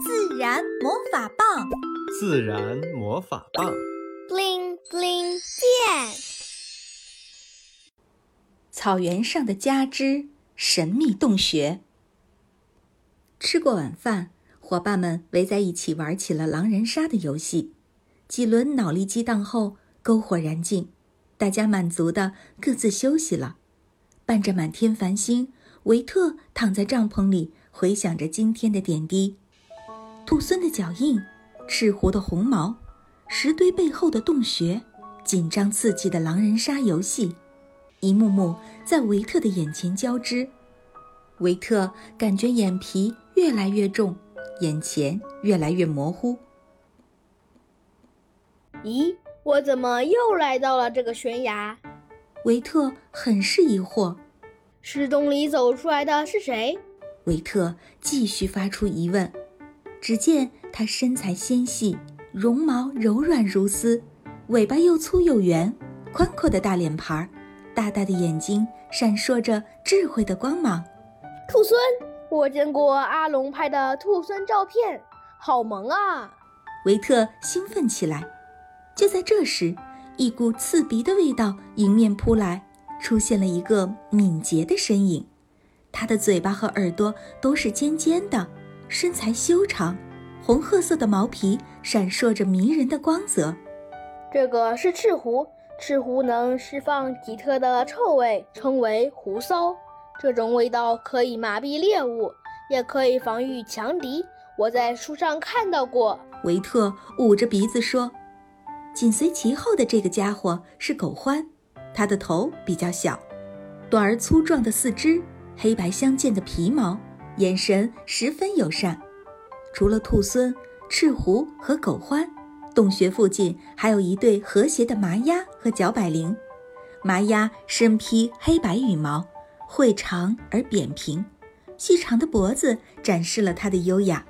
自然魔法棒，自然魔法棒，bling bling 变。草原上的家之神秘洞穴。吃过晚饭，伙伴们围在一起玩起了狼人杀的游戏。几轮脑力激荡后，篝火燃尽，大家满足的各自休息了。伴着满天繁星，维特躺在帐篷里，回想着今天的点滴。兔狲的脚印，赤狐的红毛，石堆背后的洞穴，紧张刺激的狼人杀游戏，一幕幕在维特的眼前交织。维特感觉眼皮越来越重，眼前越来越模糊。咦，我怎么又来到了这个悬崖？维特很是疑惑。石洞里走出来的是谁？维特继续发出疑问。只见它身材纤细，绒毛柔软如丝，尾巴又粗又圆，宽阔的大脸盘儿，大大的眼睛闪烁着智慧的光芒。兔孙，我见过阿龙拍的兔孙照片，好萌啊！维特兴奋起来。就在这时，一股刺鼻的味道迎面扑来，出现了一个敏捷的身影，它的嘴巴和耳朵都是尖尖的。身材修长，红褐色的毛皮闪烁着迷人的光泽。这个是赤狐，赤狐能释放奇特的臭味，称为狐骚。这种味道可以麻痹猎物，也可以防御强敌。我在书上看到过。维特捂着鼻子说：“紧随其后的这个家伙是狗獾，它的头比较小，短而粗壮的四肢，黑白相间的皮毛。”眼神十分友善。除了兔狲、赤狐和狗獾，洞穴附近还有一对和谐的麻鸭和角百灵。麻鸭身披黑白羽毛，喙长而扁平，细长的脖子展示了它的优雅；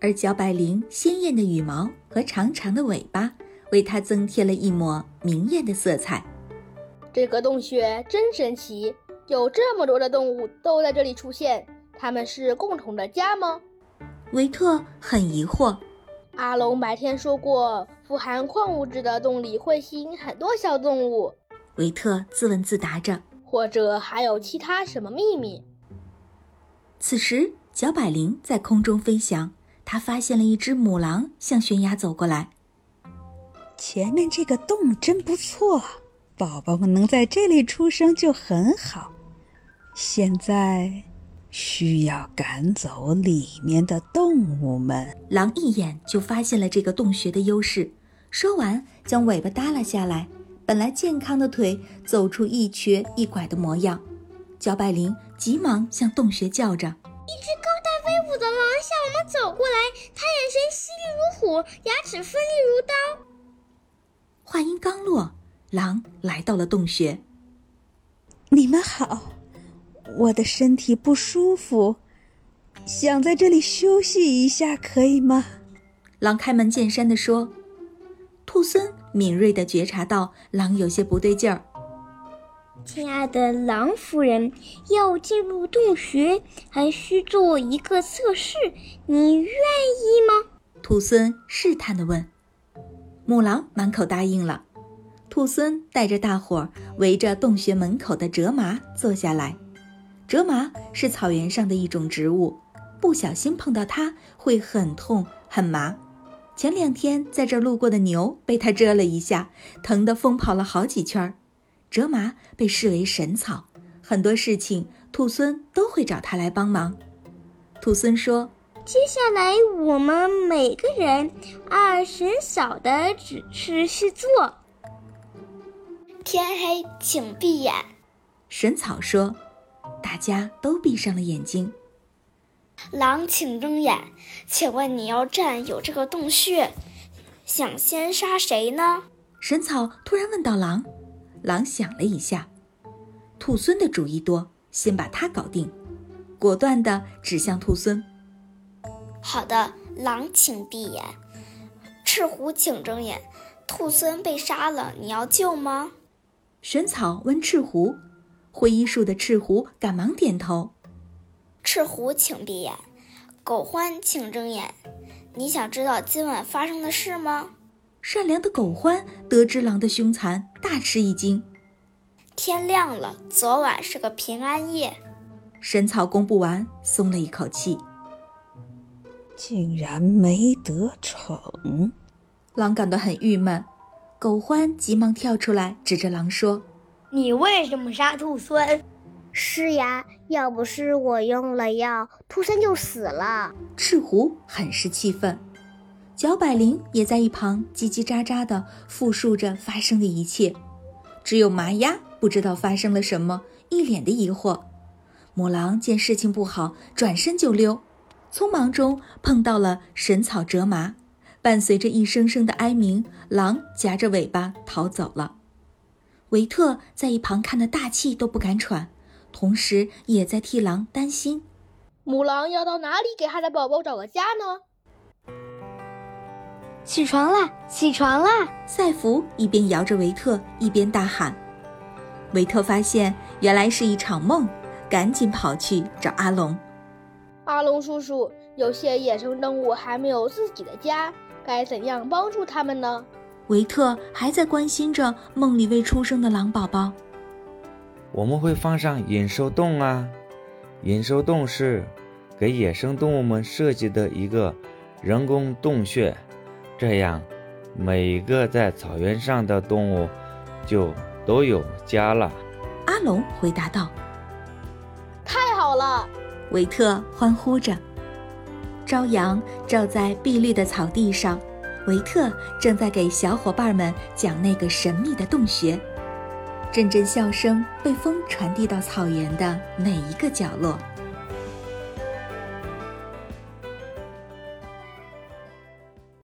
而角百灵鲜艳的羽毛和长长的尾巴，为它增添了一抹明艳的色彩。这个洞穴真神奇，有这么多的动物都在这里出现。他们是共同的家吗？维特很疑惑。阿龙白天说过，富含矿物质的洞里会吸引很多小动物。维特自问自答着。或者还有其他什么秘密？此时，小百灵在空中飞翔，他发现了一只母狼向悬崖走过来。前面这个洞真不错，宝宝们能在这里出生就很好。现在。需要赶走里面的动物们。狼一眼就发现了这个洞穴的优势，说完将尾巴耷拉下来，本来健康的腿走出一瘸一拐的模样。焦百灵急忙向洞穴叫着：“一只高大威武的狼向我们走过来，它眼神犀利如虎，牙齿锋利如刀。”话音刚落，狼来到了洞穴。你们好。我的身体不舒服，想在这里休息一下，可以吗？狼开门见山地说。兔孙敏锐地觉察到狼有些不对劲儿。亲爱的狼夫人，要进入洞穴还需做一个测试，你愿意吗？兔孙试探地问。母狼满口答应了。兔孙带着大伙儿围着洞穴门口的折麻坐下来。蜇麻是草原上的一种植物，不小心碰到它会很痛很麻。前两天在这儿路过的牛被它蛰了一下，疼得疯跑了好几圈儿。蜇麻被视为神草，很多事情兔孙都会找它来帮忙。兔孙说：“接下来我们每个人按神草的指示去做。天黑，请闭眼。”神草说。大家都闭上了眼睛。狼，请睁眼。请问你要占有这个洞穴，想先杀谁呢？神草突然问到狼。狼想了一下，兔孙的主意多，先把他搞定。果断地指向兔孙。好的，狼，请闭眼。赤狐，请睁眼。兔孙被杀了，你要救吗？神草问赤狐。灰衣树的赤狐赶忙点头。赤狐，请闭眼；狗獾，请睁眼。你想知道今晚发生的事吗？善良的狗獾得知狼的凶残，大吃一惊。天亮了，昨晚是个平安夜。神草公布完，松了一口气。竟然没得逞！狼感到很郁闷。狗獾急忙跳出来，指着狼说：“你为什么杀兔孙？”“是呀，要不是我用了药，兔孙就死了。”赤狐很是气愤。角百灵也在一旁叽叽喳喳地复述着发生的一切。只有麻鸭不知道发生了什么，一脸的疑惑。母狼见事情不好，转身就溜，匆忙中碰到了神草折麻。伴随着一声声的哀鸣，狼夹着尾巴逃走了。维特在一旁看得大气都不敢喘，同时也在替狼担心。母狼要到哪里给它的宝宝找个家呢？起床啦，起床啦！赛弗一边摇着维特，一边大喊。维特发现原来是一场梦，赶紧跑去找阿龙。阿龙叔叔，有些野生动物还没有自己的家。该怎样帮助他们呢？维特还在关心着梦里未出生的狼宝宝。我们会放上引兽洞啊！引兽洞是给野生动物们设计的一个人工洞穴，这样每个在草原上的动物就都有家了。阿龙回答道：“太好了！”维特欢呼着。朝阳照在碧绿的草地上，维特正在给小伙伴们讲那个神秘的洞穴。阵阵笑声被风传递到草原的每一个角落。